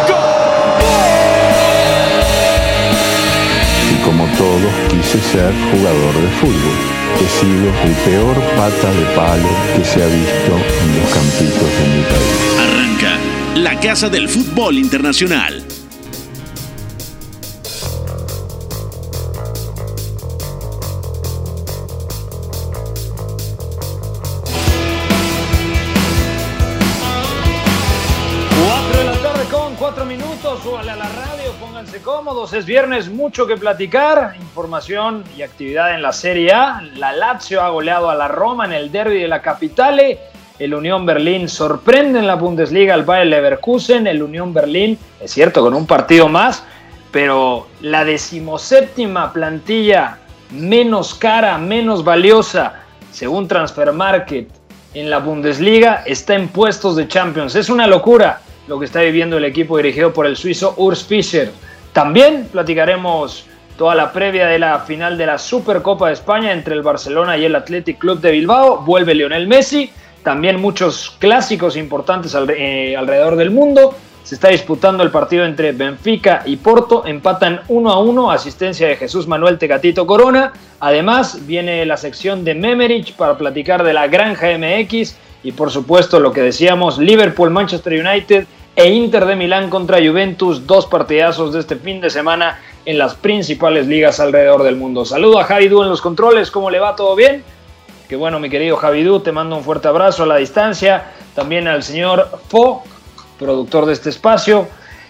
Y todos quise ser jugador de fútbol. He sido el peor pata de palo que se ha visto en los campitos de mi país. Arranca la Casa del Fútbol Internacional. Es viernes, mucho que platicar, información y actividad en la Serie A, la Lazio ha goleado a la Roma en el derby de la Capitale, el Unión Berlín sorprende en la Bundesliga al Bayer Leverkusen, el Unión Berlín, es cierto, con un partido más, pero la decimoséptima plantilla menos cara, menos valiosa, según Transfer Market, en la Bundesliga está en puestos de Champions. Es una locura lo que está viviendo el equipo dirigido por el suizo Urs Fischer. También platicaremos toda la previa de la final de la Supercopa de España entre el Barcelona y el Athletic Club de Bilbao. Vuelve Lionel Messi. También muchos clásicos importantes eh, alrededor del mundo. Se está disputando el partido entre Benfica y Porto. Empatan 1 a 1. Asistencia de Jesús Manuel Tecatito Corona. Además, viene la sección de Memerich para platicar de la Granja MX. Y por supuesto, lo que decíamos, Liverpool, Manchester United e Inter de Milán contra Juventus. Dos partidazos de este fin de semana en las principales ligas alrededor del mundo. Saludo a Javi Du en los controles. ¿Cómo le va? ¿Todo bien? Que bueno, mi querido Javidú, te mando un fuerte abrazo a la distancia. También al señor Fo, productor de este espacio.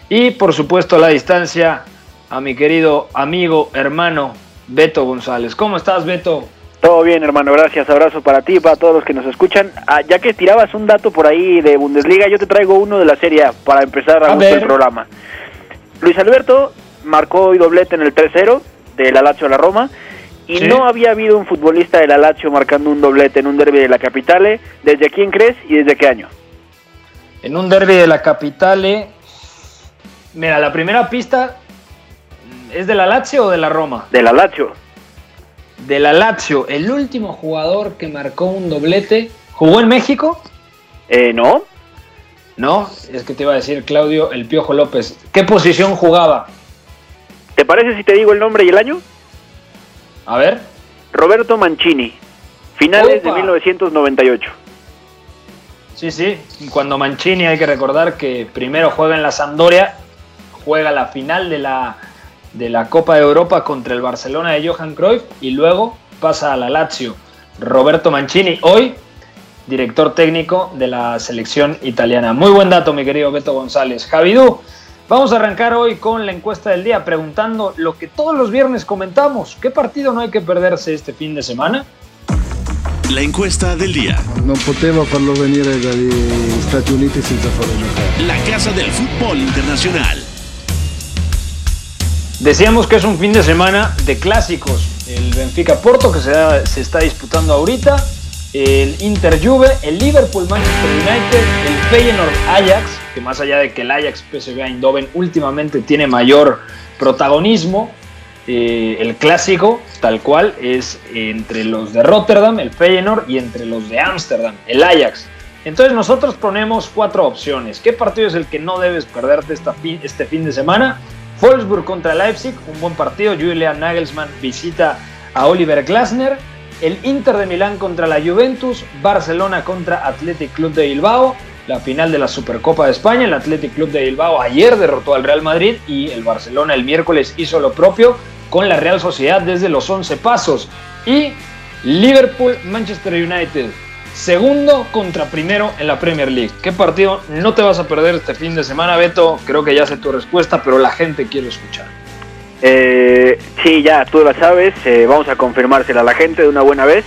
Y por supuesto a la distancia a mi querido amigo, hermano Beto González. ¿Cómo estás, Beto? Todo bien, hermano, gracias. Abrazo para ti y para todos los que nos escuchan. Ah, ya que tirabas un dato por ahí de Bundesliga, yo te traigo uno de la serie A para empezar a, A el programa. Luis Alberto marcó hoy doblete en el 3-0 de la Lazio a la Roma y Sí. no había habido un futbolista de la Lazio marcando un doblete en un derby de la Capitale. ¿Desde quién crees y desde qué año? En un derby de la Capitale. Mira, la primera pista es de la Lazio o de la Roma. De la Lazio. De la Lazio, el último jugador que marcó un doblete, ¿jugó en México? Eh, ¿No? No, es que te iba a decir Claudio El Piojo López. ¿Qué posición jugaba? ¿Te parece si te digo el nombre y el año? A ver. Roberto Mancini. Finales de Opa. 1998. Sí, sí. Y Cuando Mancini hay que recordar que primero juega en la Sampdoria, juega la final de la, de la Copa de Europa contra el Barcelona de Johan Cruyff y luego pasa a la Lazio. Roberto Mancini, hoy director técnico de la selección italiana. Muy buen dato, mi querido Beto González. Javidú, vamos a arrancar hoy con la encuesta del día preguntando lo que todos los viernes comentamos. ¿Qué partido no hay que perderse este fin de semana? La encuesta del día. Non potevo farlo venire dagli Stati Uniti senza farlo giocare. La Casa del Fútbol Internacional. Decíamos que es un fin de semana de clásicos. El Benfica Porto que se, se está disputando ahorita, el Inter Juve, el Liverpool Manchester United, el Feyenoord Ajax, que más allá de que el Ajax PSV Eindhoven últimamente tiene mayor protagonismo, eh, el clásico tal cual es entre los de Rotterdam, el Feyenoord y entre los de Ámsterdam, el Ajax. Entonces nosotros ponemos cuatro opciones. ¿Qué partido es el que no debes perderte esta fi- este fin de semana? Wolfsburg contra Leipzig, un buen partido. Julian Nagelsmann visita a Oliver Glasner. El Inter de Milán contra la Juventus. Barcelona contra Athletic Club de Bilbao. La final de la Supercopa de España. El Athletic Club de Bilbao ayer derrotó al Real Madrid y el Barcelona el miércoles hizo lo propio con la Real Sociedad desde los 11 pasos. Y Liverpool Manchester United. Segundo contra primero en la Premier League. ¿Qué partido no te vas a perder este fin de semana, Beto? Creo que ya sé tu respuesta, pero la gente quiere escuchar. Eh, sí, ya, tú la sabes. eh, vamos a confirmársela a la gente de una buena vez.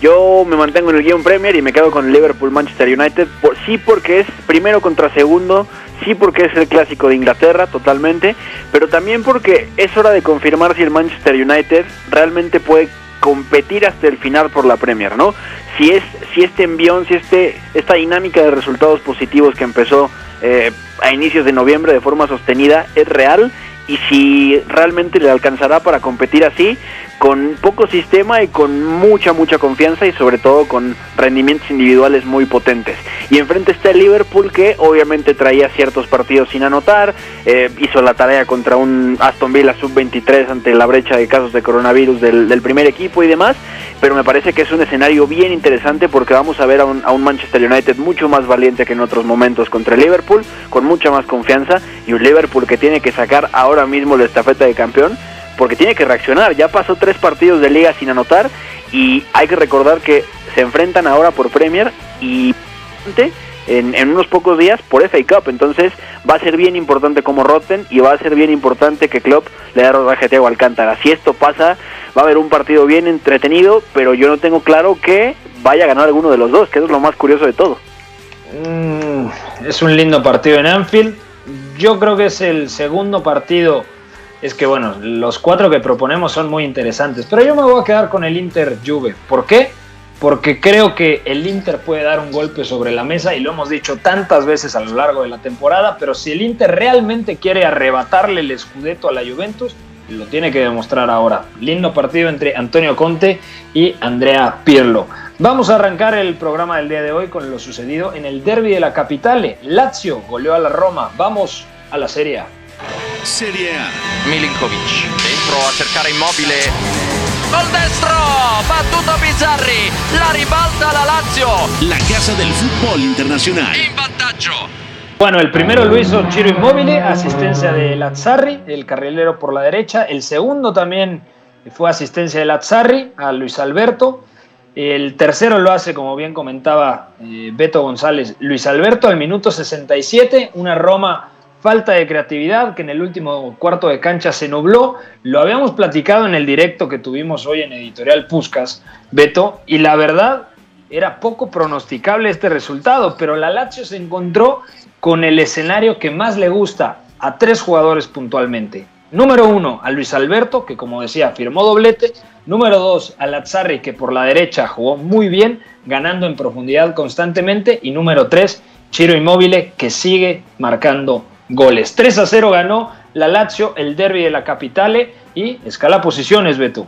Yo me mantengo en el guion Premier y me quedo con el Liverpool Manchester United. Por, sí, porque es primero contra segundo. Sí, porque es el clásico de Inglaterra, totalmente. Pero también porque es hora de confirmar si el Manchester United realmente puede competir hasta el final por la Premier, ¿no? Si es si este envión, si este esta dinámica de resultados positivos que empezó eh, a inicios de noviembre de forma sostenida es real y si realmente le alcanzará para competir así, con poco sistema y con mucha, mucha confianza y sobre todo con rendimientos individuales muy potentes. Y enfrente está el Liverpool que obviamente traía ciertos partidos sin anotar, eh, hizo la tarea contra un Aston Villa sub-23 ante la brecha de casos de coronavirus del, del, primer equipo y demás, pero me parece que es un escenario bien interesante porque vamos a ver a un, a un Manchester United mucho más valiente que en otros momentos contra el Liverpool, con mucha más confianza y un Liverpool que tiene que sacar ahora mismo la estafeta de campeón porque tiene que reaccionar. Ya pasó tres partidos de liga sin anotar y hay que recordar que se enfrentan ahora por Premier y en, en, unos pocos días por FA Cup. Entonces va a ser bien importante como roten y va a ser bien importante que Klopp le dé rodaje a Thiago Alcántara. Si esto pasa, va a haber un partido bien entretenido, pero yo no tengo claro que vaya a ganar alguno de los dos, que es lo más curioso de todo. Mm, es un lindo partido en Anfield. Yo creo que es el segundo partido es que bueno, los cuatro que proponemos son muy interesantes, pero yo me voy a quedar con el Inter Juve. ¿Por qué? Porque creo que el Inter puede dar un golpe sobre la mesa y lo hemos dicho tantas veces a lo largo de la temporada, pero si el Inter realmente quiere arrebatarle el escudeto a la Juventus, lo tiene que demostrar ahora. Lindo partido entre Antonio Conte y Andrea Pirlo. Vamos a arrancar el programa del día de hoy con lo sucedido en el derby de la capitale. Lazio goleó a la Roma. Vamos a la Serie A. Serie A. Milinkovic dentro a cercare immobile. Col destro, battuto Bizzarri, la ribalta la Lazio. La casa del fútbol internacional. In vantaggio. Bueno, el primero lo hizo Chiro Immobile, asistencia de Lazzarri, el carrilero por la derecha. El segundo también fue asistencia de Lazzarri a Luis Alberto. El tercero lo hace, como bien comentaba eh, Beto González, Luis Alberto al minuto 67, una Roma falta de creatividad que en el último cuarto de cancha se nubló. Lo habíamos platicado en el directo que tuvimos hoy en Editorial Puscas, Beto, y la verdad era poco pronosticable este resultado, pero la Lazio se encontró con el escenario que más le gusta a tres jugadores puntualmente. Número uno, a Luis Alberto, que como decía, firmó doblete. Número dos, a Lazzarri, que por la derecha jugó muy bien, ganando en profundidad constantemente. Y número tres, Chiro Immobile, que sigue marcando goles. 3 a 0 ganó la Lazio el derby de la Capitale y escala posiciones, Beto.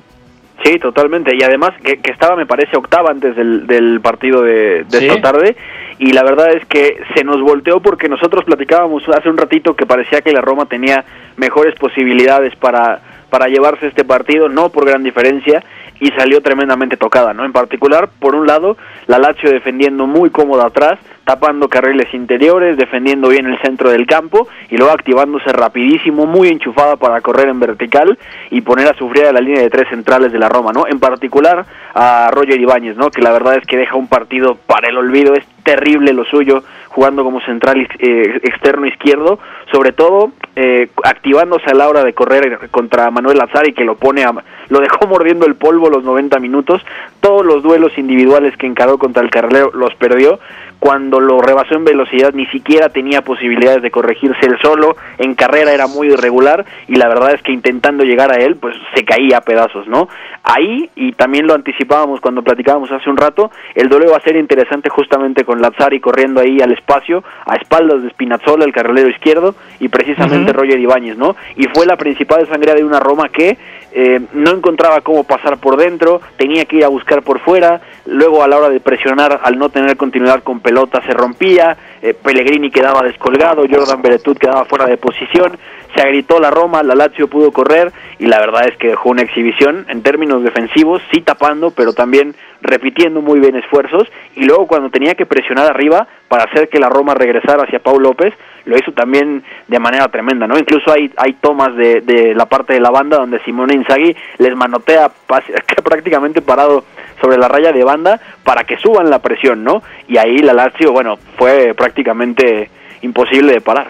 Sí, totalmente. Y además que, que estaba, me parece, octava antes del, del partido de, de Sí. esta tarde. Y la verdad es que se nos volteó porque nosotros platicábamos hace un ratito que parecía que la Roma tenía mejores posibilidades para, para llevarse este partido, no por gran diferencia, y salió tremendamente tocada, ¿no? En particular, por un lado, la Lazio defendiendo muy cómoda atrás, tapando carriles interiores, defendiendo bien el centro del campo y luego activándose rapidísimo, muy enchufada para correr en vertical y poner a sufrir a la línea de tres centrales de la Roma, ¿no? En particular a Roger Ibáñez, ¿no? Que la verdad es que deja un partido para el olvido, es terrible lo suyo jugando como central eh, externo izquierdo, sobre todo eh, activándose a la hora de correr contra Manuel Lazari que lo pone a, lo dejó mordiendo el polvo los 90 minutos, todos los duelos individuales que encaró contra el carrilero los perdió, cuando lo rebasó en velocidad ni siquiera tenía posibilidades de corregirse él solo, en carrera era muy irregular y la verdad es que intentando llegar a él pues se caía a pedazos, ¿no? Ahí, y también lo anticipábamos cuando platicábamos hace un rato, el duelo va a ser interesante justamente con Lazzari corriendo ahí al espacio, a espaldas de Spinazzola, el carrilero izquierdo, y precisamente Ujú. Roger Ibáñez, ¿no? Y fue la principal sangría de una Roma que eh, no encontraba cómo pasar por dentro, tenía que ir a buscar por fuera, luego a la hora de presionar, al no tener continuidad con pelota, se rompía, eh, Pellegrini quedaba descolgado, Jordan Beretut quedaba fuera de posición, se agritó la Roma, la Lazio pudo correr y la verdad es que dejó una exhibición en términos defensivos, sí tapando, pero también repitiendo muy bien esfuerzos y luego cuando tenía que presionar arriba para hacer que la Roma regresara hacia Paul López, lo hizo también de manera tremenda, ¿no? Incluso hay, hay tomas de, de la parte de la banda donde Simone Inzaghi les manotea prácticamente parado sobre la raya de banda para que suban la presión, ¿no? Y ahí la Lazio, bueno, fue prácticamente imposible de parar.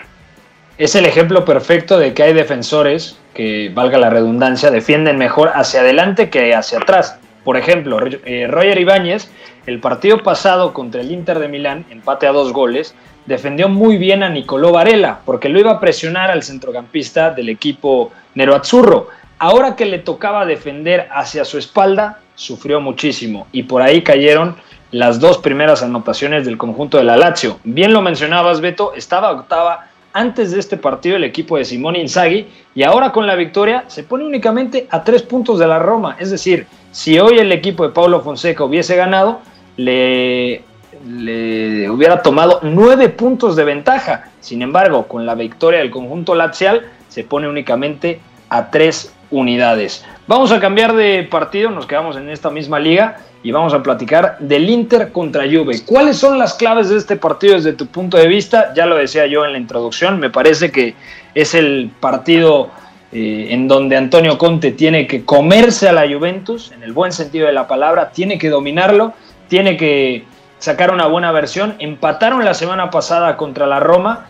Es el ejemplo perfecto de que hay defensores que, valga la redundancia, defienden mejor hacia adelante que hacia atrás. Por ejemplo, eh, Roger Ibáñez, el partido pasado contra el Inter de Milán, empate a dos goles, defendió muy bien a Nicolò Varela, porque lo iba a presionar al centrocampista del equipo Nero Azzurro. Ahora que le tocaba defender hacia su espalda, sufrió muchísimo y por ahí cayeron las dos primeras anotaciones del conjunto de la Lazio. Bien lo mencionabas, Beto, estaba octava antes de este partido el equipo de Simone Inzaghi y ahora con la victoria se pone únicamente a tres puntos de la Roma. Es decir, si hoy el equipo de Paulo Fonseca hubiese ganado, le, le hubiera tomado nueve puntos de ventaja. Sin embargo, con la victoria del conjunto lazial se pone únicamente a tres unidades. Vamos a cambiar de partido, nos quedamos en esta misma liga y vamos a platicar del Inter contra Juve. ¿Cuáles son las claves de este partido desde tu punto de vista? Ya lo decía yo en la introducción, me parece que es el partido eh, en donde Antonio Conte tiene que comerse a la Juventus, en el buen sentido de la palabra, tiene que dominarlo, tiene que sacar una buena versión. Empataron la semana pasada contra la Roma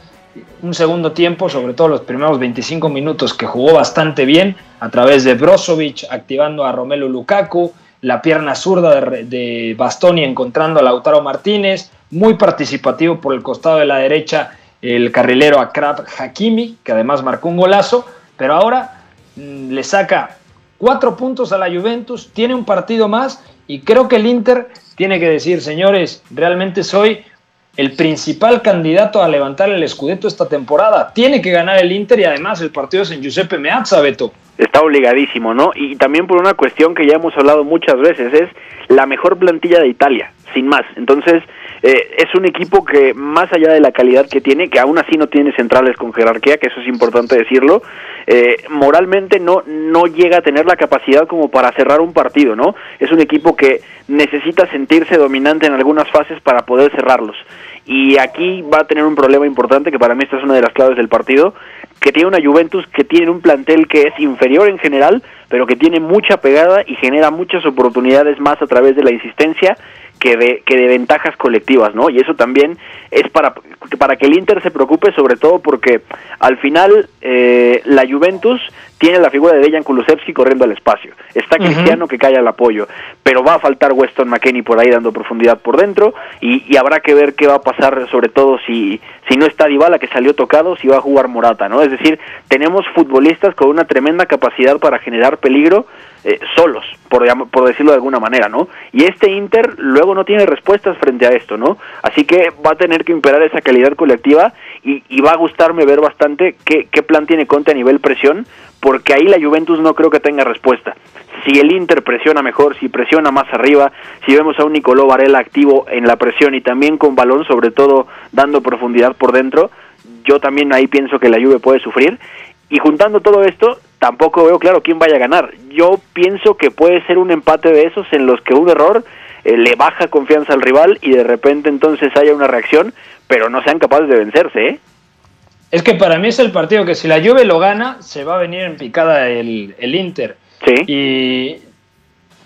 un segundo tiempo, sobre todo los primeros 25 minutos, que jugó bastante bien a través de Brozovic, activando a Romelu Lukaku, la pierna zurda de, Bastoni encontrando a Lautaro Martínez, muy participativo por el costado de la derecha el carrilero Akrab Hakimi, que además marcó un golazo, pero ahora mm, le saca cuatro puntos a la Juventus, tiene un partido más y creo que el Inter tiene que decir, señores, realmente soy el principal candidato a levantar el Scudetto esta temporada. Tiene que ganar el Inter y además el partido es en Giuseppe Meazza, Beto. Está obligadísimo, ¿no? Y también por una cuestión que ya hemos hablado muchas veces, es la mejor plantilla de Italia, sin más. Entonces, eh, es un equipo que más allá de la calidad que tiene, que aún así no tiene centrales con jerarquía, que eso es importante decirlo, eh, moralmente no, no llega a tener la capacidad como para cerrar un partido, ¿no? Es un equipo que necesita sentirse dominante en algunas fases para poder cerrarlos y aquí va a tener un problema importante que para mí esta es una de las claves del partido, que tiene una Juventus que tiene un plantel que es inferior en general, pero que tiene mucha pegada y genera muchas oportunidades más a través de la insistencia que de, que de ventajas colectivas, ¿no? Y eso también es para, para que el Inter se preocupe, sobre todo porque al final eh, la Juventus tiene la figura de Dejan Kulusevski corriendo al espacio. Está Cristiano que cae al apoyo, pero va a faltar Weston McKenney por ahí dando profundidad por dentro y, y, habrá que ver qué va a pasar, sobre todo si, si no está Dybala que salió tocado, si va a jugar Morata, ¿no? Es decir, tenemos futbolistas con una tremenda capacidad para generar peligro eh, solos, por, por decirlo de alguna manera, ¿no? Y este Inter luego no tiene respuestas frente a esto, ¿no? Así que va a tener que imperar esa calidad colectiva y, va a gustarme ver bastante qué, qué plan tiene Conte a nivel presión, porque ahí la Juventus no creo que tenga respuesta. Si el Inter presiona mejor, si presiona más arriba, si vemos a un Nicolò Varela activo en la presión y también con balón, sobre todo dando profundidad por dentro, yo también ahí pienso que la Juve puede sufrir. Y juntando todo esto, tampoco veo claro quién vaya a ganar. Yo pienso que puede ser un empate de esos en los que un error eh, le baja confianza al rival y de repente entonces haya una reacción, pero no sean capaces de vencerse, ¿eh? Es que para mí es el partido que si la Juve lo gana, se va a venir en picada el, el Inter. Sí. Y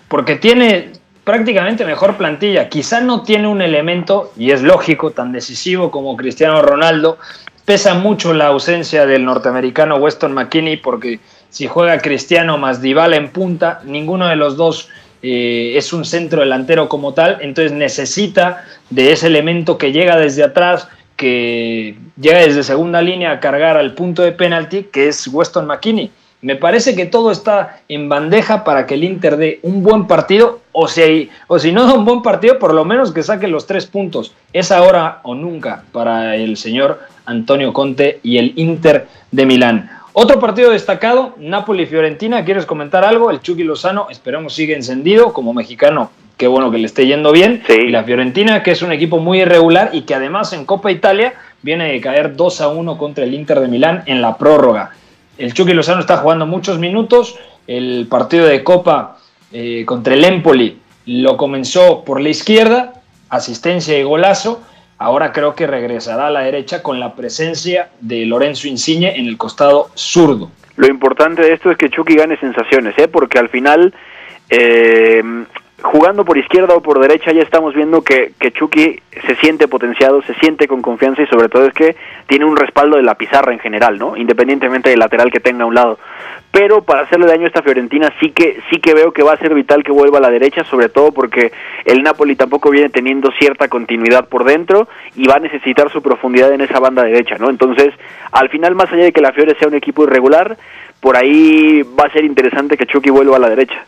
porque tiene prácticamente mejor plantilla. Quizá no tiene un elemento, y es lógico, tan decisivo como Cristiano Ronaldo. Pesa mucho la ausencia del norteamericano Weston McKinney porque si juega Cristiano más Dybala en punta, ninguno de los dos eh, es un centro delantero como tal, entonces necesita de ese elemento que llega desde atrás, que llega desde segunda línea a cargar al punto de penalti, que es Weston McKinney. Me parece que todo está en bandeja para que el Inter dé un buen partido, o si, o si no da un buen partido, por lo menos que saque los tres puntos. Es ahora o nunca para el señor Antonio Conte y el Inter de Milán. Otro partido destacado, Napoli-Fiorentina. ¿Quieres comentar algo? El Chucky Lozano, esperamos, sigue encendido como mexicano. Qué bueno que le esté yendo bien. Sí. Y la Fiorentina, que es un equipo muy irregular y que además en Copa Italia viene de caer 2 a 1 contra el Inter de Milán en la prórroga. El Chucky Lozano está jugando muchos minutos. El partido de Copa eh, contra el Empoli lo comenzó por la izquierda, asistencia y golazo Ahora creo que regresará a la derecha con la presencia de Lorenzo Insigne en el costado zurdo. Lo importante de esto es que Chucky gane sensaciones, ¿eh? porque al final, eh, jugando por izquierda o por derecha, ya estamos viendo que, que Chucky se siente potenciado, se siente con confianza y sobre todo es que tiene un respaldo de la pizarra en general, ¿no? Independientemente del lateral que tenga a un lado. Pero para hacerle daño a esta Fiorentina sí que sí que veo que va a ser vital que vuelva a la derecha, sobre todo porque el Napoli tampoco viene teniendo cierta continuidad por dentro y va a necesitar su profundidad en esa banda derecha, ¿no? Entonces, al final más allá de que la Fiore sea un equipo irregular, por ahí va a ser interesante que Chucky vuelva a la derecha.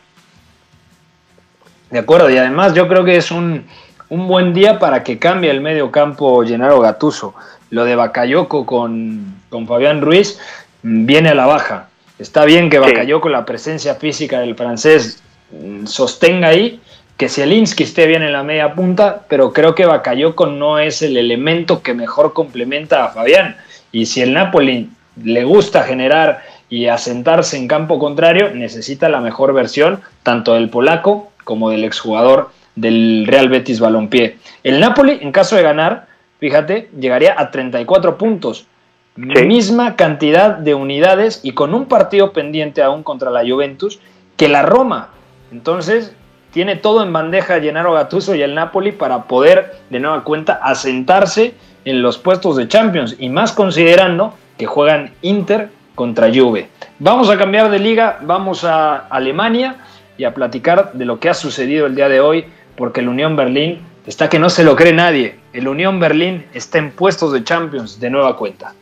De acuerdo, y además yo creo que es un, un buen día para que cambie el medio campo Gennaro Gatuso. Lo de Bakayoko con, con Fabián Ruiz mm, viene a la baja. Está bien que Bakayoko, la presencia física del francés, mm, sostenga ahí, que Zielinski esté bien en la media punta, pero creo que Bakayoko no es el elemento que mejor complementa a Fabián. Y si el Napoli le gusta generar y asentarse en campo contrario, necesita la mejor versión, tanto del polaco como del exjugador del Real Betis Balompié. El Napoli, en caso de ganar, fíjate, llegaría a 34 puntos. Misma cantidad de unidades y con un partido pendiente aún contra la Juventus que la Roma. Entonces, tiene todo en bandeja Gennaro Gattuso y el Napoli para poder, de nueva cuenta, asentarse en los puestos de Champions y más considerando que juegan Inter contra Juve. Vamos a cambiar de liga, vamos a Alemania y a platicar de lo que ha sucedido el día de hoy porque el Unión Berlín está que no se lo cree nadie. El Unión Berlín está en puestos de Champions de nueva cuenta.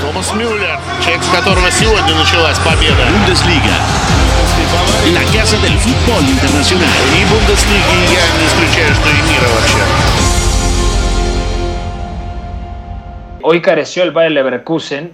Томас Мюллер, человек, с которого сегодня началась победа. Bundesliga, la casa del fútbol internacional. И Бундеслиги я не исключаю, что и мира вообще. Hoy careció el Bayer Leverkusen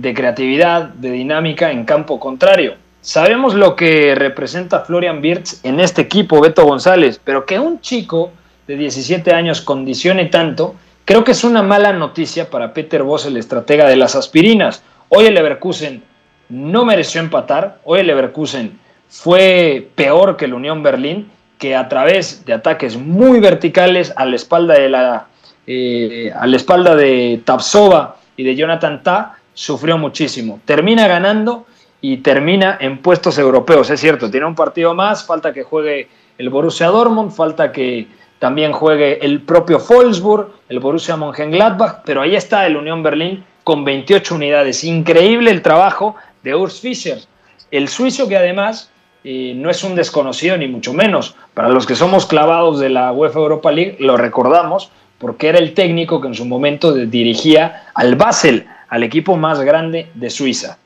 de creatividad, de dinámica en campo contrario. Sabemos lo que representa Florian Wirtz en este equipo, Beto González, pero que un chico de 17 años condicione tanto, creo que es una mala noticia para Peter Voss, el estratega de las aspirinas. Hoy el Leverkusen no mereció empatar, hoy el Leverkusen fue peor que el Unión Berlín, que a través de ataques muy verticales a la espalda de la eh, a la espalda de Tapsova y de Jonathan Ta, sufrió muchísimo. Termina ganando y termina en puestos europeos, es cierto, tiene un partido más, falta que juegue el Borussia Dortmund, falta que también juegue el propio Wolfsburg, el Borussia Mönchengladbach, pero ahí está el Unión Berlín con 28 unidades. Increíble el trabajo de Urs Fischer, el suizo que además eh, no es un desconocido ni mucho menos. Para los que somos clavados de la UEFA Europa League, lo recordamos porque era el técnico que en su momento dirigía al Basel, al equipo más grande de Suiza.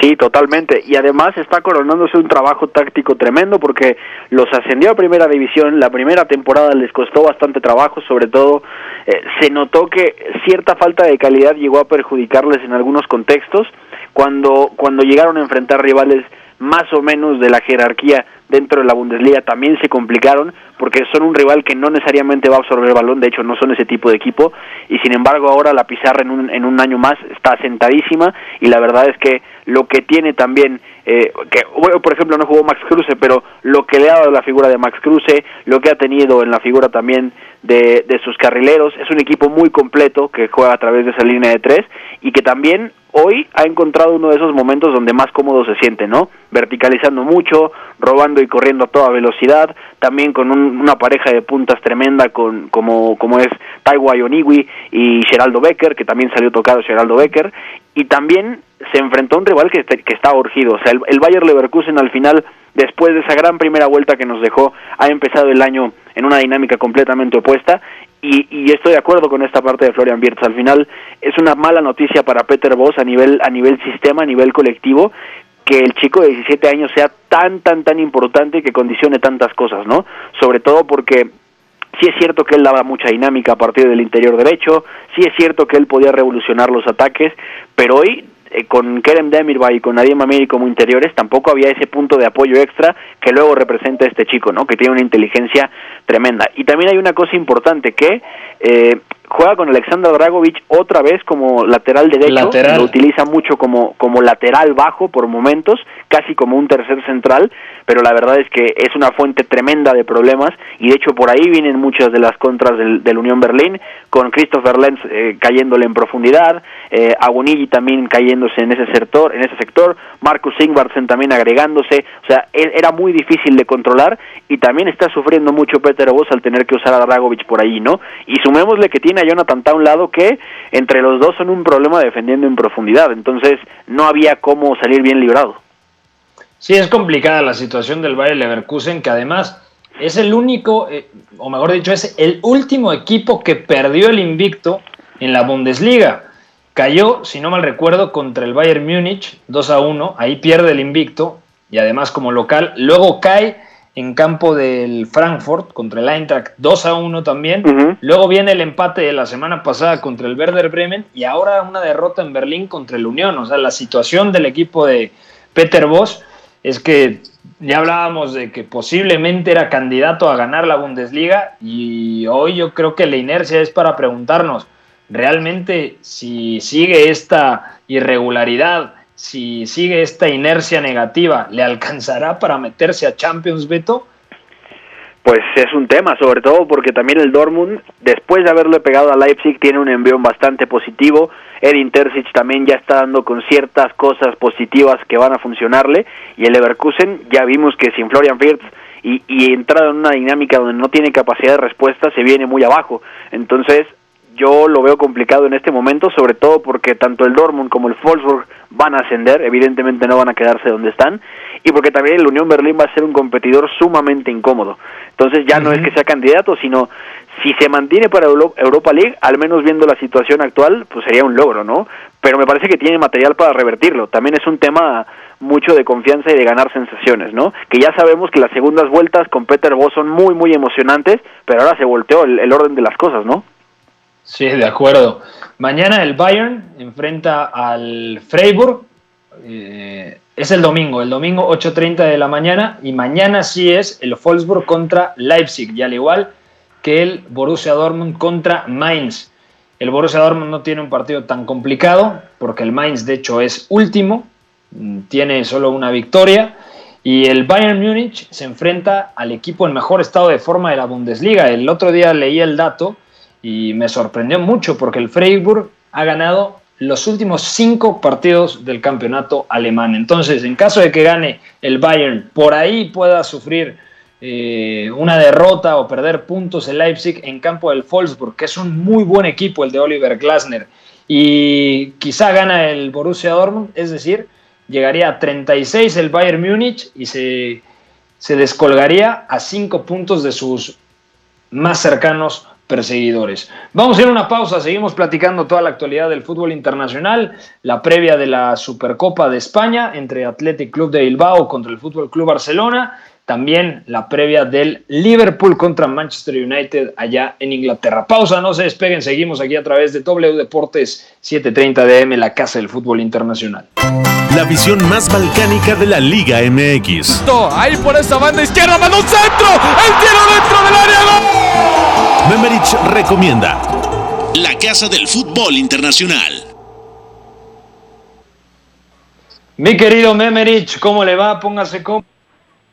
Sí, totalmente. Y además está coronándose un trabajo táctico tremendo porque los ascendió a primera división. La primera temporada les costó bastante trabajo, sobre todo eh, se notó que cierta falta de calidad llegó a perjudicarles en algunos contextos cuando, cuando llegaron a enfrentar rivales más o menos de la jerarquía dentro de la Bundesliga también se complicaron porque son un rival que no necesariamente va a absorber el balón, de hecho no son ese tipo de equipo y sin embargo ahora la pizarra en un, en un año más está sentadísima y la verdad es que lo que tiene también, eh, que por ejemplo no jugó Max Kruse, pero lo que le ha dado la figura de Max Kruse, lo que ha tenido en la figura también de, de sus carrileros, es un equipo muy completo que juega a través de esa línea de tres y que también hoy ha encontrado uno de esos momentos donde más cómodo se siente, ¿no? Verticalizando mucho, robando y corriendo a toda velocidad, también con una pareja de puntas tremenda con, como, como es Taiwa Oniwi y Geraldo Becker, que también salió tocado Geraldo Becker, y también se enfrentó a un rival que, que está urgido, o sea, el, el Bayer Leverkusen al final, después de esa gran primera vuelta que nos dejó, ha empezado el año en una dinámica completamente opuesta y, estoy de acuerdo con esta parte de Florian Wirtz. Al final es una mala noticia para Peter Voss a nivel a nivel sistema, a nivel colectivo, que el chico de 17 años sea tan tan tan importante que condicione tantas cosas, ¿no? Sobre todo porque sí es cierto que él daba mucha dinámica a partir del interior derecho, sí es cierto que él podía revolucionar los ataques, pero hoy eh, con Kerem Demirbay y con Nadim Amiri como interiores tampoco había ese punto de apoyo extra que luego representa este chico, ¿no? Que tiene una inteligencia tremenda. Y también hay una cosa importante que eh, juega con Alexander Dragovic otra vez como lateral derecho, lo utiliza mucho como, como lateral bajo por momentos, casi como un tercer central, pero la verdad es que es una fuente tremenda de problemas y de hecho por ahí vienen muchas de las contras del, del Unión Berlín, con Christopher Lenz eh, cayéndole en profundidad, eh, también cayéndose en ese sector, en ese sector, Marcus Ingvarsen también agregándose, o sea, e, era muy difícil de controlar y también está sufriendo mucho Peter Vos al tener que usar a Dragovic por ahí, ¿no? Y sumémosle que tiene a Jonathan a un lado que entre los dos son un problema defendiendo en profundidad, entonces no había cómo salir bien librado. Sí, es complicada la situación del Bayer Leverkusen, que además es el único, eh, o mejor dicho, es el último equipo que perdió el invicto en la Bundesliga. Cayó, si no mal recuerdo, contra el Bayern Múnich 2 a 1, ahí pierde el invicto y además como local, luego cae en campo del Frankfurt contra el Eintracht 2 a 1 también. Luego viene el empate de la semana pasada contra el Werder Bremen y ahora una derrota en Berlín contra el Unión. O sea, la situación del equipo de Peter Bosch es que ya hablábamos de que posiblemente era candidato a ganar la Bundesliga y hoy yo creo que la inercia es para preguntarnos realmente si sigue esta irregularidad si sigue esta inercia negativa, ¿le alcanzará para meterse a Champions, Beto? Pues es un tema, sobre todo porque también el Dortmund, después de haberle pegado a Leipzig, tiene un envión bastante positivo. Edin Terzic también ya está dando con ciertas cosas positivas que van a funcionarle. Y el Leverkusen, ya vimos que sin Florian Wirtz y, y entrado en una dinámica donde no tiene capacidad de respuesta, se viene muy abajo. Entonces, yo lo veo complicado en este momento, sobre todo porque tanto el Dortmund como el Wolfsburg van a ascender, evidentemente no van a quedarse donde están, y porque también el Unión Berlín va a ser un competidor sumamente incómodo. Entonces ya no es que sea candidato, sino si se mantiene para Europa League, al menos viendo la situación actual, pues sería un logro, ¿no? Pero me parece que tiene material para revertirlo. También es un tema mucho de confianza y de ganar sensaciones, ¿no? Que ya sabemos que las segundas vueltas con Peter Bosz son muy, muy emocionantes, pero ahora se volteó el orden de las cosas, ¿no? Sí, de acuerdo. Mañana el Bayern enfrenta al Freiburg. Eh, es el domingo, el domingo 8.30 de la mañana. Y mañana sí es el Wolfsburg contra Leipzig. Y al igual que el Borussia Dortmund contra Mainz. El Borussia Dortmund no tiene un partido tan complicado porque el Mainz de hecho es último. Mm, tiene solo una victoria. Y el Bayern Múnich se enfrenta al equipo en mejor estado de forma de la Bundesliga. El otro día leí el dato y me sorprendió mucho porque el Freiburg ha ganado los últimos cinco partidos del campeonato alemán. Entonces, en caso de que gane el Bayern, por ahí pueda sufrir eh, una derrota o perder puntos el Leipzig en campo del Wolfsburg, que es un muy buen equipo el de Oliver Glasner, y quizá gana el Borussia Dortmund, es decir, llegaría a 36 el Bayern Múnich y se, se descolgaría a cinco puntos de sus más cercanos perseguidores. Vamos a ir a una pausa, seguimos platicando toda la actualidad del fútbol internacional, la previa de la Supercopa de España entre Athletic Club de Bilbao contra el Fútbol Club Barcelona, también la previa del Liverpool contra Manchester United allá en Inglaterra. Pausa, no se despeguen, seguimos aquí a través de W Deportes 730 DM, la casa del fútbol internacional. La visión más balcánica de la Liga MX. Ahí por esa banda izquierda, mano centro, el tiro dentro del área. ¡Gol! Memerich recomienda la casa del fútbol internacional. Mi querido Memerich, ¿cómo le va? Póngase cómodo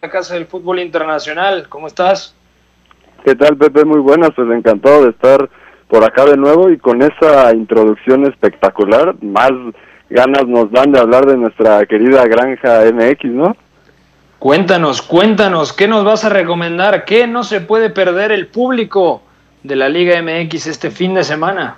la Casa del Fútbol Internacional. ¿Cómo estás? ¿Qué tal, Pepe? Muy buenas, pues encantado de estar por acá de nuevo y con esa introducción espectacular, más ganas nos dan de hablar de nuestra querida granja MX, ¿no? Cuéntanos, cuéntanos, ¿qué nos vas a recomendar? ¿Qué no se puede perder el público de la Liga MX este fin de semana?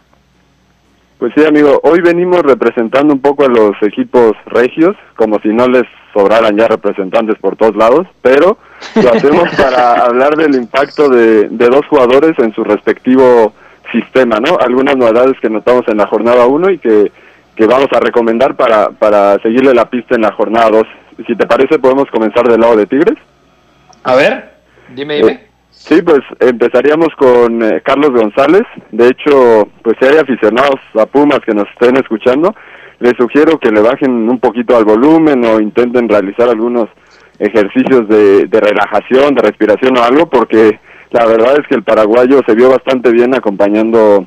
Pues sí, amigo, hoy venimos representando un poco a los equipos regios, como si no les sobraran ya representantes por todos lados, pero lo hacemos para hablar del impacto de, dos jugadores en su respectivo sistema, ¿no? Algunas novedades que notamos en la jornada 1 y que, que vamos a recomendar para, para seguirle la pista en la jornada 2. Si te parece, podemos comenzar del lado de Tigres. A ver, dime, dime. Eh, sí, pues empezaríamos con eh, Carlos González. De hecho, pues si hay aficionados a Pumas que nos estén escuchando, les sugiero que le bajen un poquito al volumen o intenten realizar algunos ejercicios de, relajación, de respiración o algo, porque la verdad es que el paraguayo se vio bastante bien acompañando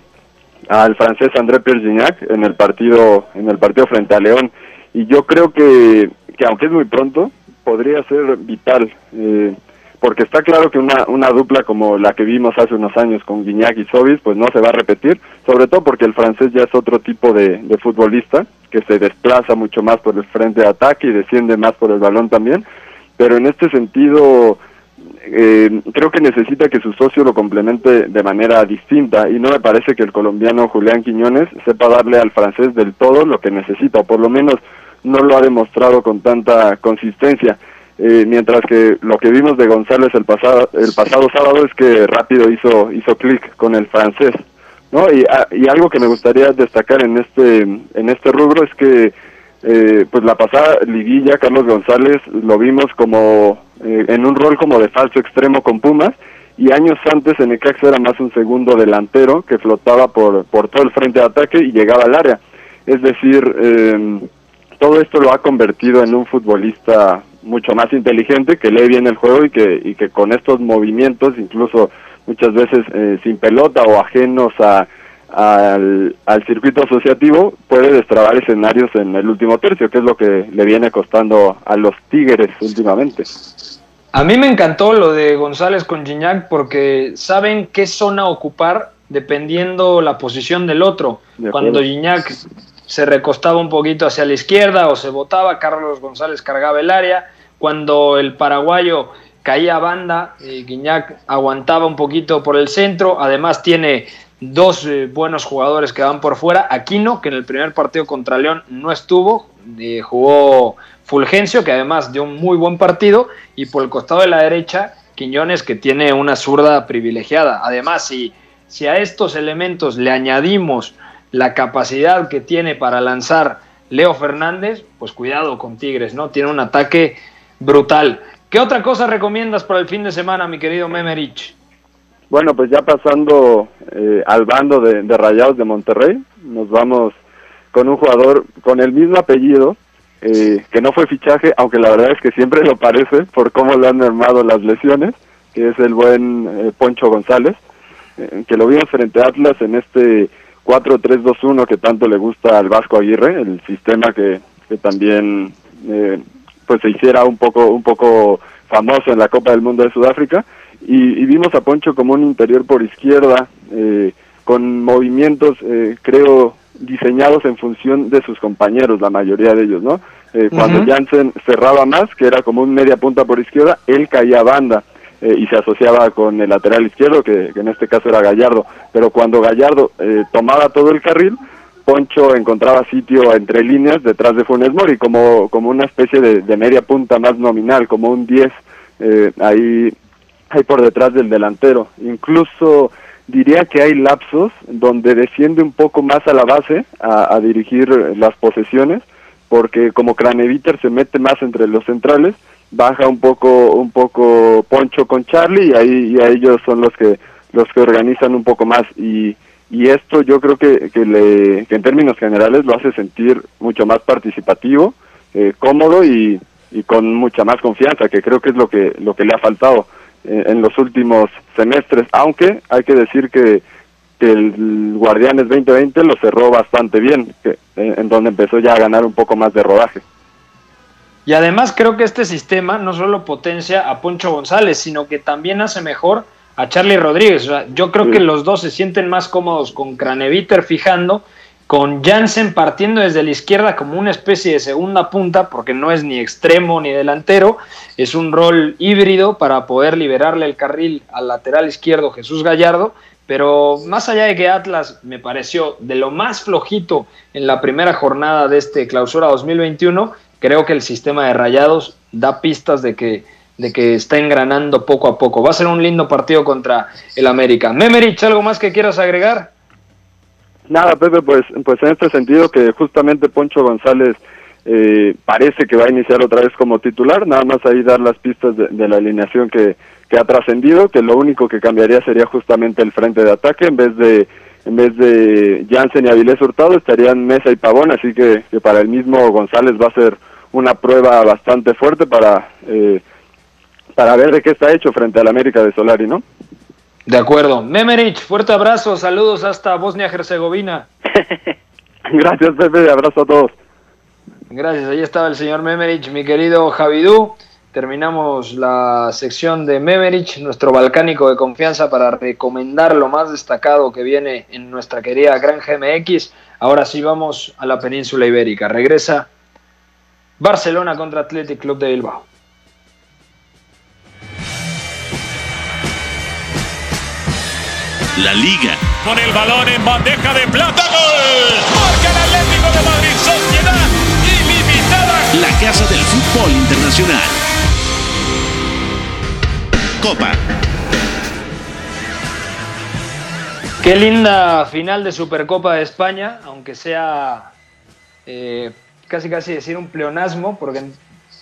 al francés André Pierre Gignac en el partido en el partido frente a León y yo creo que, que aunque es muy pronto podría ser vital eh, porque está claro que una, una dupla como la que vimos hace unos años con Guiñac y Sobis, pues no se va a repetir, sobre todo porque el francés ya es otro tipo de, futbolista, que se desplaza mucho más por el frente de ataque y desciende más por el balón también, pero en este sentido eh, creo que necesita que su socio lo complemente de manera distinta y no me parece que el colombiano Julián Quiñones sepa darle al francés del todo lo que necesita, o por lo menos no lo ha demostrado con tanta consistencia. Eh, mientras que lo que vimos de González el pasado el pasado sábado es que rápido hizo hizo clic con el francés ¿no? Y, a- y algo que me gustaría destacar en este, en este rubro es que eh, pues la pasada liguilla, Carlos González lo vimos como eh, en un rol como de falso extremo con Pumas y años antes en Necaxa era más un segundo delantero que flotaba por, por todo el frente de ataque y llegaba al área. Es decir, eh, todo esto lo ha convertido en un futbolista mucho más inteligente que lee bien el juego y que, y que con estos movimientos, incluso muchas veces eh, sin pelota o ajenos a, al, al circuito asociativo, puede destrabar escenarios en el último tercio, que es lo que le viene costando a los Tigres últimamente. A mí me encantó lo de González con Gignac porque saben qué zona ocupar dependiendo la posición del otro. De. Cuando Gignac se recostaba un poquito hacia la izquierda o se botaba, Carlos González cargaba el área. Cuando el paraguayo caía a banda, eh, Guiñac aguantaba un poquito por el centro. Además tiene dos eh, buenos jugadores que van por fuera. Aquino, que en el primer partido contra León no estuvo, eh, jugó Fulgencio, que además dio un muy buen partido. Y por el costado de la derecha, Quiñones, que tiene una zurda privilegiada. Además, si, si a estos elementos le añadimos la capacidad que tiene para lanzar Leo Fernández, pues cuidado con Tigres, ¿no? Tiene un ataque brutal. ¿Qué otra cosa recomiendas para el fin de semana, mi querido Memerich? Bueno, pues ya pasando eh, al bando de, de Rayados de Monterrey, nos vamos con un jugador con el mismo apellido, eh, que no fue fichaje, aunque la verdad es que siempre lo parece por cómo le han armado las lesiones, que es el buen eh, Poncho González, eh, que lo vimos frente a Atlas en este 4-3-2-1 que tanto le gusta al Vasco Aguirre, el sistema que, que también eh, pues se hiciera un poco un poco famoso en la Copa del Mundo de Sudáfrica. Y, y vimos a Poncho como un interior por izquierda eh, con movimientos eh, creo diseñados en función de sus compañeros la mayoría de ellos no Eh, cuando Ujú. Jansen cerraba más que era como un media punta por izquierda él caía a banda eh, y se asociaba con el lateral izquierdo que, en este caso era Gallardo pero cuando Gallardo eh, tomaba todo el carril Poncho encontraba sitio entre líneas detrás de Funes Mori como, como una especie de, de media punta más nominal, como un 10 eh, ahí, ahí por detrás del delantero. Incluso diría que hay lapsos donde desciende un poco más a la base a, a dirigir las posesiones, porque como Craneviter se mete más entre los centrales, baja un poco un poco Poncho con Charlie y ahí y a ellos son los que los que organizan un poco más y y esto yo creo que, que, le, que en términos generales lo hace sentir mucho más participativo, eh, cómodo y, y con mucha más confianza, que creo que es lo que, lo que le ha faltado en los últimos semestres, aunque hay que decir que, que el Guardianes 2020 lo cerró bastante bien, que, en donde empezó ya a ganar un poco más de rodaje. Y además creo que este sistema no solo potencia a Poncho González, sino que también hace mejor a Charlie Rodríguez. O sea, yo creo Sí. que los dos se sienten más cómodos con Craneviter fijando, con Jansen partiendo desde la izquierda como una especie de segunda punta, porque no es ni extremo ni delantero, es un rol híbrido para poder liberarle el carril al lateral izquierdo Jesús Gallardo. Pero más allá de que Atlas me pareció de lo más flojito en la primera jornada de este clausura 2021, creo que el sistema de rayados da pistas de que, de que está engranando poco a poco. Va a ser un lindo partido contra el América. Memerich, ¿algo más que quieras agregar? Nada, Pepe, pues, pues en este sentido que justamente Poncho González eh, parece que va a iniciar otra vez como titular, nada más ahí dar las pistas de, la alineación que, que ha trascendido, que lo único que cambiaría sería justamente el frente de ataque, en vez de en vez de Jansen y Avilés Hurtado estarían Mesa y Pavón, así que para el mismo González va a ser una prueba bastante fuerte para, eh, para ver de qué está hecho frente al América de Solari, ¿no? De acuerdo. Memerich, fuerte abrazo, saludos hasta Bosnia-Herzegovina. Gracias, Pepe, abrazo a todos. Gracias, ahí estaba el señor Memerich, mi querido Javidú. Terminamos la sección de Memerich, nuestro balcánico de confianza, para recomendar lo más destacado que viene en nuestra querida Granja MX. Ahora sí vamos a la península ibérica. Regresa Barcelona contra Athletic Club de Bilbao. La Liga, Con el balón en bandeja de plata. ¡Gol! Marca el Atlético de Madrid. Sociedad ilimitada. la casa del fútbol internacional. Copa, Qué linda final de Supercopa de España, aunque sea eh, casi casi decir un pleonasmo, porque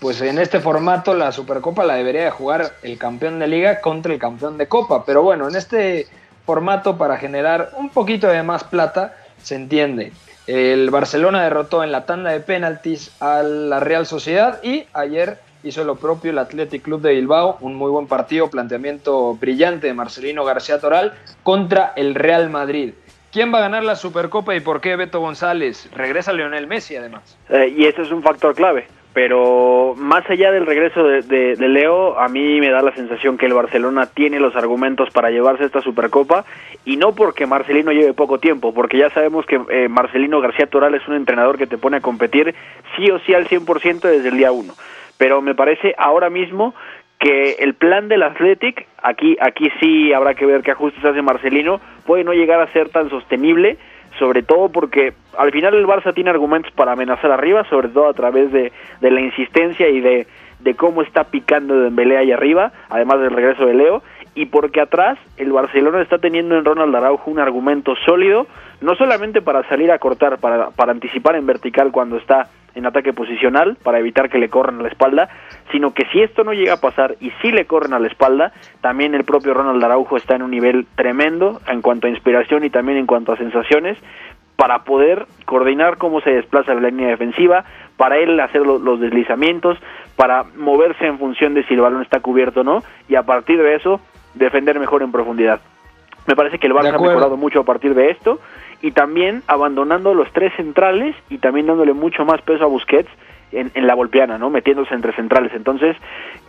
pues en este formato la Supercopa la debería de jugar el campeón de liga contra el campeón de copa. Pero bueno, en este formato para generar un poquito de más plata, se entiende. El Barcelona derrotó en la tanda de penaltis a la Real Sociedad y ayer hizo lo propio el Athletic Club de Bilbao, un muy buen partido, planteamiento brillante de Marcelino García Toral contra el Real Madrid. ¿Quién va a ganar la Supercopa y por qué Beto González? Regresa Lionel Messi además. Eh, y ese es un factor clave pero más allá del regreso de, Leo, a mí me da la sensación que el Barcelona tiene los argumentos para llevarse esta Supercopa y no porque Marcelino lleve poco tiempo, porque ya sabemos que eh, Marcelino García Toral es un entrenador que te pone a competir sí o sí al 100% desde el día uno. Pero me parece ahora mismo que el plan del Athletic, aquí, aquí sí habrá que ver qué ajustes hace Marcelino, puede no llegar a ser tan sostenible sobre todo porque al final el Barça tiene argumentos para amenazar arriba, sobre todo a través de, de la insistencia y de, de cómo está picando Dembélé ahí arriba, además del regreso de Leo, y porque atrás el Barcelona está teniendo en Ronald Araujo un argumento sólido, no solamente para salir a cortar, para, para anticipar en vertical cuando está en ataque posicional, para evitar que le corran a la espalda, sino que si esto no llega a pasar y si le corren a la espalda, también el propio Ronald Araujo está en un nivel tremendo en cuanto a inspiración y también en cuanto a sensaciones, para poder coordinar cómo se desplaza la línea defensiva, para él hacer los deslizamientos, para moverse en función de si el balón está cubierto o no, y a partir de eso defender mejor en profundidad. Me parece que el Barça ha mejorado mucho a partir de esto y también abandonando los tres centrales y también dándole mucho más peso a Busquets en, en la volpiana, ¿no? Metiéndose entre centrales. Entonces,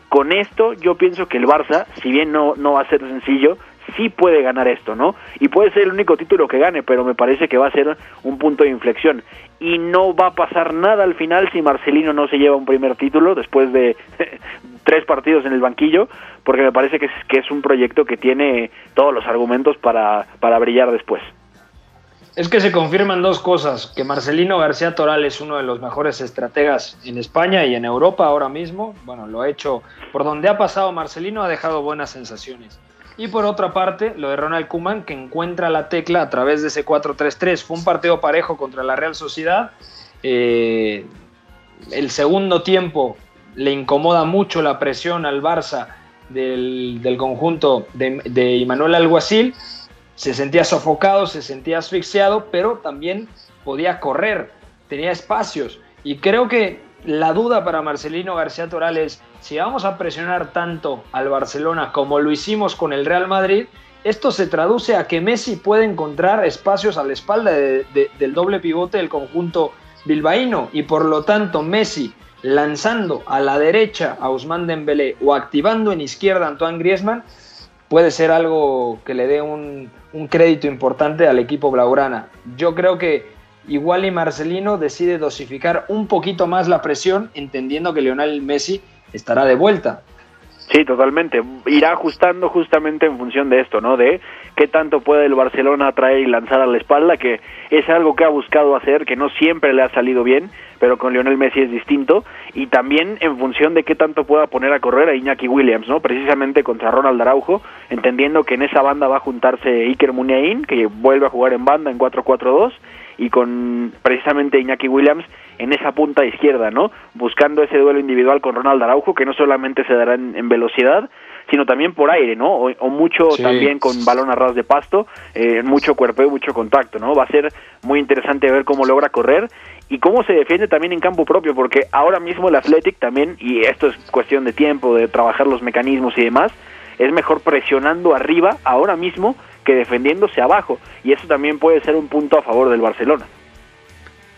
con esto yo pienso que el Barça, si bien no, no va a ser sencillo, sí puede ganar esto, ¿no? Y puede ser el único título que gane, pero me parece que va a ser un punto de inflexión. Y no va a pasar nada al final si Marcelino no se lleva un primer título después de tres partidos en el banquillo, porque me parece que es, que es un proyecto que tiene todos los argumentos para, para brillar después. Es que se confirman dos cosas, que Marcelino García Toral es uno de los mejores estrategas en España y en Europa ahora mismo. Bueno, lo ha hecho por donde ha pasado Marcelino, ha dejado buenas sensaciones. Y por otra parte, lo de Ronald Kuman, que encuentra la tecla a través de ese 4-3-3. Fue un partido parejo contra la Real Sociedad. Eh, el segundo tiempo le incomoda mucho la presión al Barça del, conjunto de, de Imanuel Alguacil se sentía sofocado, se sentía asfixiado, pero también podía correr, tenía espacios. Y creo que la duda para Marcelino García Toral es, si vamos a presionar tanto al Barcelona como lo hicimos con el Real Madrid, esto se traduce a que Messi puede encontrar espacios a la espalda del doble pivote del conjunto bilbaíno y por lo tanto Messi lanzando a la derecha a Ousmane Dembélé o activando en izquierda a Antoine Griezmann puede ser algo que le dé un, un crédito importante al equipo blaugrana. Yo creo que igual y Marcelino decide dosificar un poquito más la presión, entendiendo que Lionel Messi estará de vuelta. Sí, totalmente. Irá ajustando justamente en función de esto, ¿no? De qué tanto puede el Barcelona traer y lanzar a la espalda, que es algo que ha buscado hacer, que no siempre le ha salido bien, pero con Lionel Messi es distinto, y también en función de qué tanto pueda poner a correr a Iñaki Williams, ¿no? Precisamente contra Ronald Araujo, entendiendo que en esa banda va a juntarse Iker Muniain, que vuelve a jugar en banda en 4-4-2, y con precisamente Iñaki Williams en esa punta izquierda, ¿no? Buscando ese duelo individual con Ronald Araujo, que no solamente se dará en, velocidad, sino también por aire, ¿no? O, mucho también con balón a ras de pasto, eh, mucho cuerpo y mucho contacto, ¿no? Va a ser muy interesante ver cómo logra correr y cómo se defiende también en campo propio, porque ahora mismo el Athletic también, y esto es cuestión de tiempo, de trabajar los mecanismos y demás, es mejor presionando arriba ahora mismo que defendiéndose abajo, y eso también puede ser un punto a favor del Barcelona.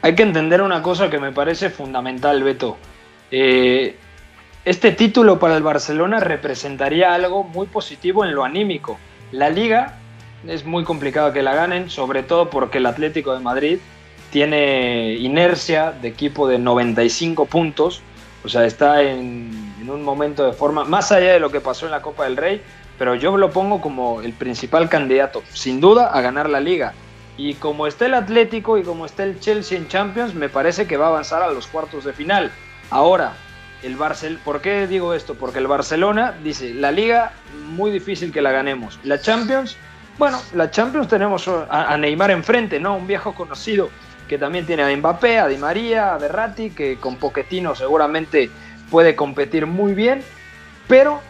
Hay que entender una cosa que me parece fundamental, Beto. Eh, este título para el Barcelona representaría algo muy positivo en lo anímico. La liga es muy complicado que la ganen, sobre todo porque el Atlético de Madrid tiene inercia de equipo de 95 puntos, o sea, está en, en, un momento de forma más allá de lo que pasó en la Copa del Rey, pero yo lo pongo como el principal candidato, sin duda, a ganar la liga. Y como está el Atlético y como está el Chelsea en Champions, me parece que va a avanzar a los cuartos de final. Ahora, el Barcel ¿por qué digo esto? Porque el Barcelona dice, la liga muy difícil que la ganemos. La Champions bueno, la Champions tenemos a, Neymar enfrente, ¿no? Un viejo conocido que también tiene a Mbappé, a Di María, a Berratti, que con Poquetino seguramente puede competir muy bien, pero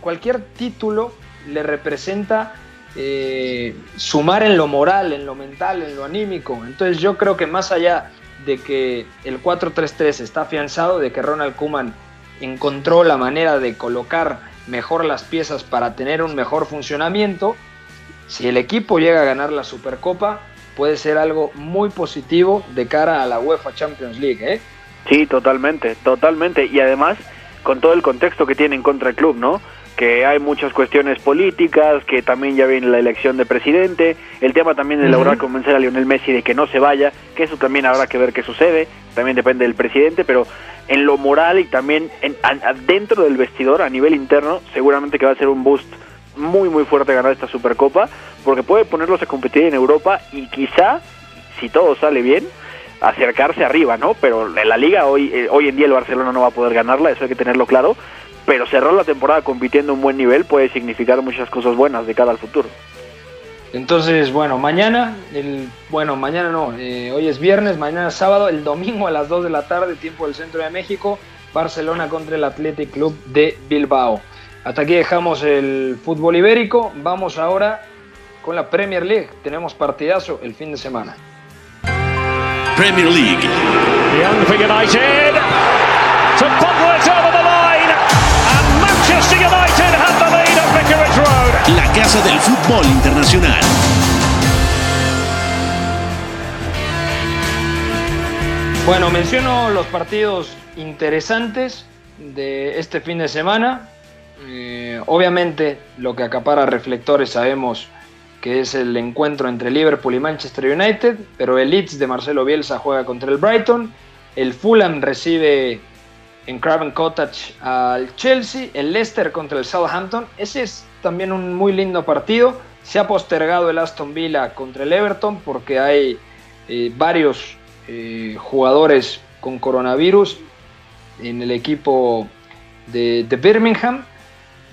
cualquier título le representa eh, sumar en lo moral, en lo mental, en lo anímico. Entonces yo creo que más allá de que el 4-3-3 está afianzado, de que Ronald Kuman encontró la manera de colocar mejor las piezas para tener un mejor funcionamiento, si el equipo llega a ganar la Supercopa, puede ser algo muy positivo de cara a la UEFA Champions League. ¿eh? Sí, totalmente, totalmente. Y además, con todo el contexto que tiene en contra el club, ¿no? Que hay muchas cuestiones políticas, que también ya viene la elección de presidente, el tema también de lograr convencer a Lionel Messi de que no se vaya, que eso también habrá que ver qué sucede, también depende del presidente, pero en lo moral y también en, dentro del vestidor, a nivel interno, seguramente que va a ser un boost muy muy fuerte ganar esta Supercopa, porque puede ponerlos a competir en Europa y quizá, si todo sale bien, acercarse arriba, ¿no? Pero en la liga hoy, eh, hoy en día el Barcelona no va a poder ganarla, eso hay que tenerlo claro, pero cerrar la temporada compitiendo a un buen nivel puede significar muchas cosas buenas de cara al futuro. Entonces, bueno, mañana, el, bueno, mañana no, eh, hoy es viernes, mañana es sábado, el domingo a las 2 de la tarde, tiempo del centro de México, Barcelona contra el Athletic Club de Bilbao. Hasta aquí dejamos el fútbol ibérico, vamos ahora con la Premier League, tenemos partidazo el fin de semana. Premier League. La casa del fútbol internacional. Bueno, menciono los partidos interesantes de este fin de semana. Eh, obviamente lo que acapara reflectores sabemos que es el encuentro entre Liverpool y Manchester United, pero el Leeds de Marcelo Bielsa juega contra el Brighton, el Fulham recibe en Craven Cottage al Chelsea, el Leicester contra el Southampton. Ese es también un muy lindo partido. Se ha postergado el Aston Villa contra el Everton porque hay eh, varios eh, jugadores con coronavirus en el equipo de, de Birmingham.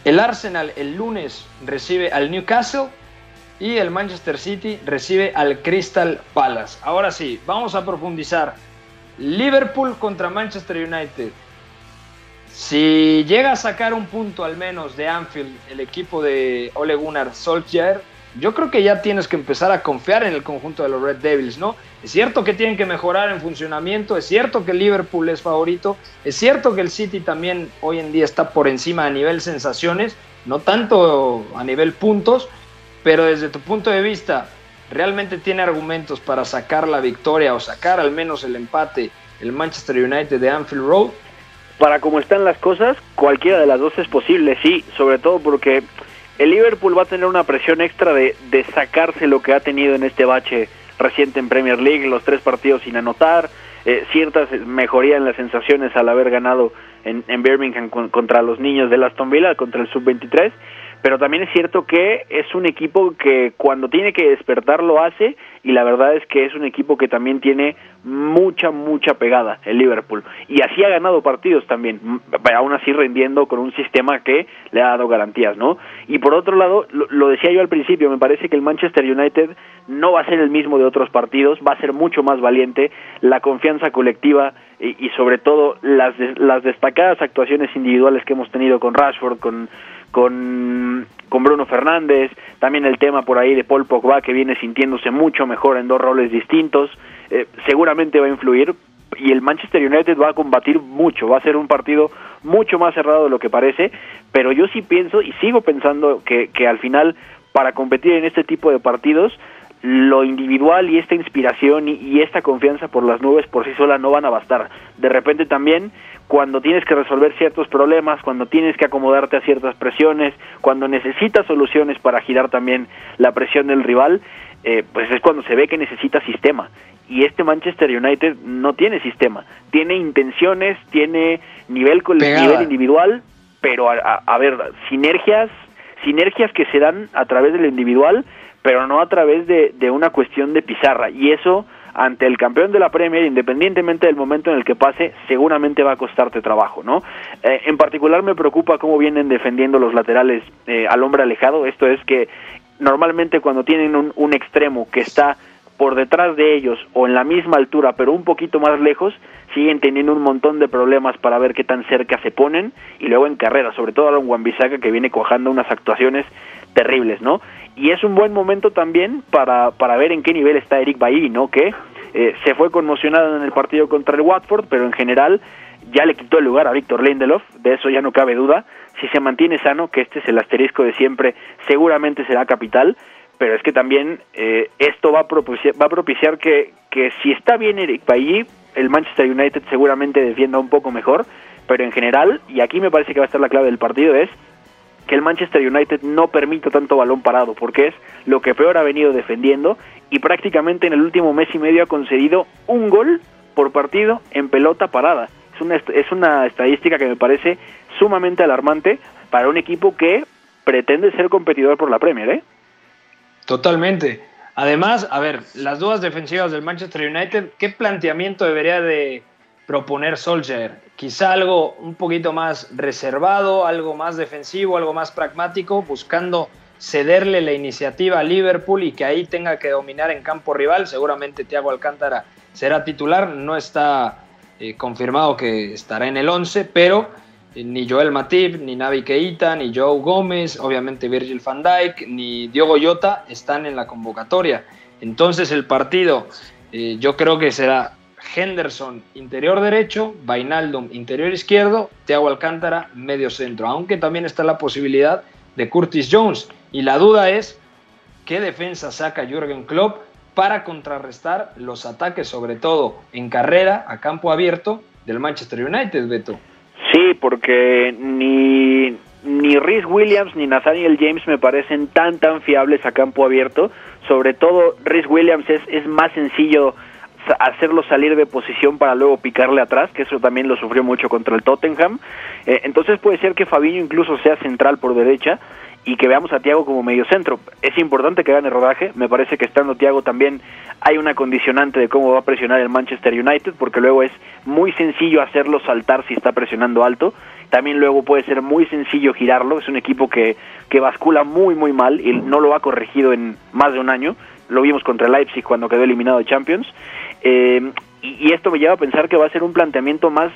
El Arsenal el lunes recibe al Newcastle y el Manchester City recibe al Crystal Palace. Ahora sí, vamos a profundizar. Liverpool contra Manchester United. Si llega a sacar un punto al menos de Anfield el equipo de Ole Gunnar Solskjaer, yo creo que ya tienes que empezar a confiar en el conjunto de los Red Devils, ¿no? Es cierto que tienen que mejorar en funcionamiento, es cierto que Liverpool es favorito, es cierto que el City también hoy en día está por encima a nivel sensaciones, no tanto a nivel puntos, pero desde tu punto de vista, ¿realmente tiene argumentos para sacar la victoria o sacar al menos el empate el Manchester United de Anfield Road? Para como están las cosas, cualquiera de las dos es posible, sí, sobre todo porque el Liverpool va a tener una presión extra de, de sacarse lo que ha tenido en este bache reciente en Premier League, los tres partidos sin anotar, eh, ciertas mejorías en las sensaciones al haber ganado en, en Birmingham contra los niños de Aston Villa, contra el sub-23, pero también es cierto que es un equipo que cuando tiene que despertar lo hace y la verdad es que es un equipo que también tiene mucha, mucha pegada, el Liverpool. Y así ha ganado partidos también, aún así rendiendo con un sistema que le ha dado garantías, ¿no? Y por otro lado, lo, decía yo al principio, me parece que el Manchester United no va a ser el mismo de otros partidos, va a ser mucho más valiente, la confianza colectiva y, y sobre todo las, las destacadas actuaciones individuales que hemos tenido con Rashford, con con, con Bruno Fernández, también el tema por ahí de Paul Pogba que viene sintiéndose mucho mejor en dos roles distintos, eh, seguramente va a influir y el Manchester United va a combatir mucho, va a ser un partido mucho más cerrado de lo que parece, pero yo sí pienso y sigo pensando que, que al final para competir en este tipo de partidos lo individual y esta inspiración y, y, esta confianza por las nubes por sí sola no van a bastar. De repente también cuando tienes que resolver ciertos problemas, cuando tienes que acomodarte a ciertas presiones, cuando necesitas soluciones para girar también la presión del rival, eh, pues es cuando se ve que necesita sistema. Y este Manchester United no tiene sistema, tiene intenciones, tiene nivel, nivel individual, pero a, ver, sinergias, sinergias que se dan a través del individual, pero no a través de, de una cuestión de pizarra. Y eso ante el campeón de la Premier, independientemente del momento en el que pase, seguramente va a costarte trabajo, ¿no? Eh, en particular me preocupa cómo vienen defendiendo los laterales eh, al hombre alejado, esto es que normalmente cuando tienen un, un extremo que está por detrás de ellos o en la misma altura pero un poquito más lejos, siguen teniendo un montón de problemas para ver qué tan cerca se ponen y luego en carrera, sobre todo Aaron Wan-Bissaka que viene cojando unas actuaciones terribles, ¿no? Y es un buen momento también para, para ver en qué nivel está Eric Bailly, ¿no? Que eh, se fue conmocionado en el partido contra el Watford, pero en general ya le quitó el lugar a Víctor Lindelof, de eso ya no cabe duda. Si se mantiene sano, que este es el asterisco de siempre, seguramente será capital, pero es que también eh, esto va a propiciar, va a propiciar que, que si está bien Eric Bailly, el Manchester United seguramente defienda un poco mejor, pero en general, y aquí me parece que va a estar la clave del partido, es que el Manchester United no permita tanto balón parado, porque es lo que peor ha venido defendiendo y prácticamente en el último mes y medio ha concedido un gol por partido en pelota parada. Es una, es una estadística que me parece sumamente alarmante para un equipo que pretende ser competidor por la Premier, ¿eh? Totalmente. Además, a ver, las dudas defensivas del Manchester United, ¿qué planteamiento debería de proponer Solskjaer? Quizá algo un poquito más reservado, algo más defensivo, algo más pragmático, buscando cederle la iniciativa a Liverpool y que ahí tenga que dominar en campo rival. Seguramente Thiago Alcántara será titular, no está eh, confirmado que estará en el 11, pero eh, ni Joel Matip, ni Navi Keita, ni Joe Gómez, obviamente Virgil van Dijk, ni Diogo Jota están en la convocatoria. Entonces el partido eh, yo creo que será Henderson interior derecho, Vainaldum interior izquierdo, Thiago Alcántara medio centro, aunque también está la posibilidad de Curtis Jones. Y la duda es qué defensa saca Jürgen Klopp para contrarrestar los ataques, sobre todo en carrera a campo abierto del Manchester United, Beto. Sí, porque ni, ni Rhys Williams ni Nathaniel James me parecen tan tan fiables a campo abierto. Sobre todo Rhys Williams es, es más sencillo hacerlo salir de posición para luego picarle atrás, que eso también lo sufrió mucho contra el Tottenham. Eh, entonces puede ser que Fabinho incluso sea central por derecha y que veamos a Tiago como medio centro. Es importante que gane rodaje, me parece que estando Tiago también hay una condicionante de cómo va a presionar el Manchester United, porque luego es muy sencillo hacerlo saltar si está presionando alto, también luego puede ser muy sencillo girarlo, es un equipo que, que bascula muy muy mal y no lo ha corregido en más de un año, lo vimos contra Leipzig cuando quedó eliminado de Champions, eh, y, y esto me lleva a pensar que va a ser un planteamiento más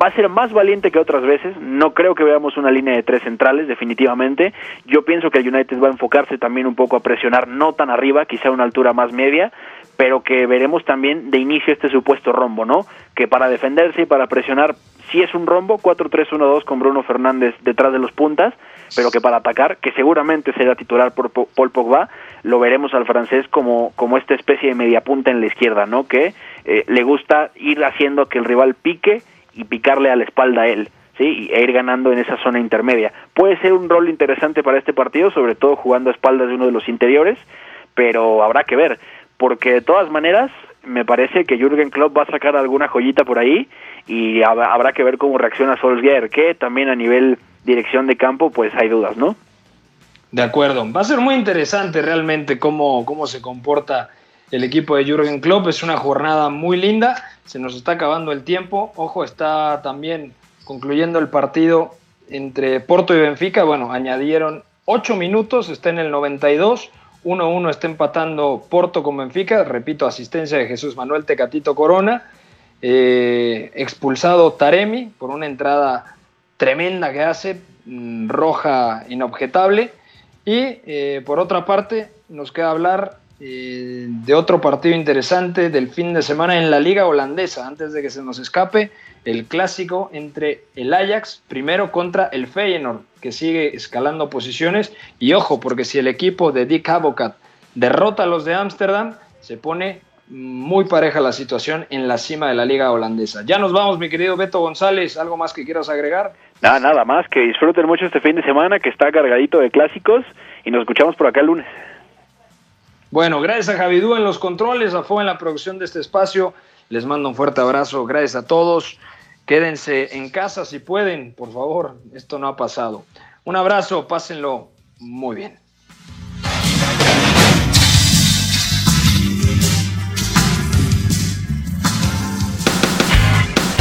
va a ser más valiente que otras veces. No creo que veamos una línea de tres centrales, definitivamente. Yo pienso que el United va a enfocarse también un poco a presionar, no tan arriba, quizá a una altura más media, pero que veremos también de inicio este supuesto rombo, ¿no? Que para defenderse y para presionar, sí es un rombo, 4-3-1-2 con Bruno Fernández detrás de los puntas, pero que para atacar, que seguramente será titular por Paul Pogba, lo veremos al francés como, como esta especie de media punta en la izquierda, ¿no? Que eh, le gusta ir haciendo que el rival pique y picarle a la espalda a él, ¿sí? E ir ganando en esa zona intermedia. Puede ser un rol interesante para este partido, sobre todo jugando a espaldas de uno de los interiores, pero habrá que ver, porque de todas maneras me parece que Jürgen Klopp va a sacar alguna joyita por ahí y habrá que ver cómo reacciona Solskjaer, que también a nivel dirección de campo pues hay dudas, ¿no? De acuerdo, va a ser muy interesante realmente cómo, cómo se comporta el equipo de Jürgen Klopp. Es una jornada muy linda, se nos está acabando el tiempo. Ojo, está también concluyendo el partido entre Porto y Benfica. Bueno, añadieron 8 minutos, está en el 92. 1-1 está empatando Porto con Benfica. Repito, asistencia de Jesús Manuel Tecatito Corona. Eh, expulsado Taremi por una entrada tremenda que hace, mm, roja inobjetable. Y eh, por otra parte, nos queda hablar eh, de otro partido interesante del fin de semana en la liga holandesa, antes de que se nos escape, el clásico entre el Ajax primero contra el Feyenoord, que sigue escalando posiciones, y ojo, porque si el equipo de Dick Advocat derrota a los de Ámsterdam, se pone muy pareja la situación en la cima de la liga holandesa. Ya nos vamos, mi querido Beto González, ¿algo más que quieras agregar? Nada, nada más, que disfruten mucho este fin de semana, que está cargadito de clásicos, y nos escuchamos por acá el lunes. Bueno, gracias a Javidú en los controles, a Fo en la producción de este espacio. Les mando un fuerte abrazo. Gracias a todos. Quédense en casa si pueden, por favor. Esto no ha pasado. Un abrazo, pásenlo muy bien.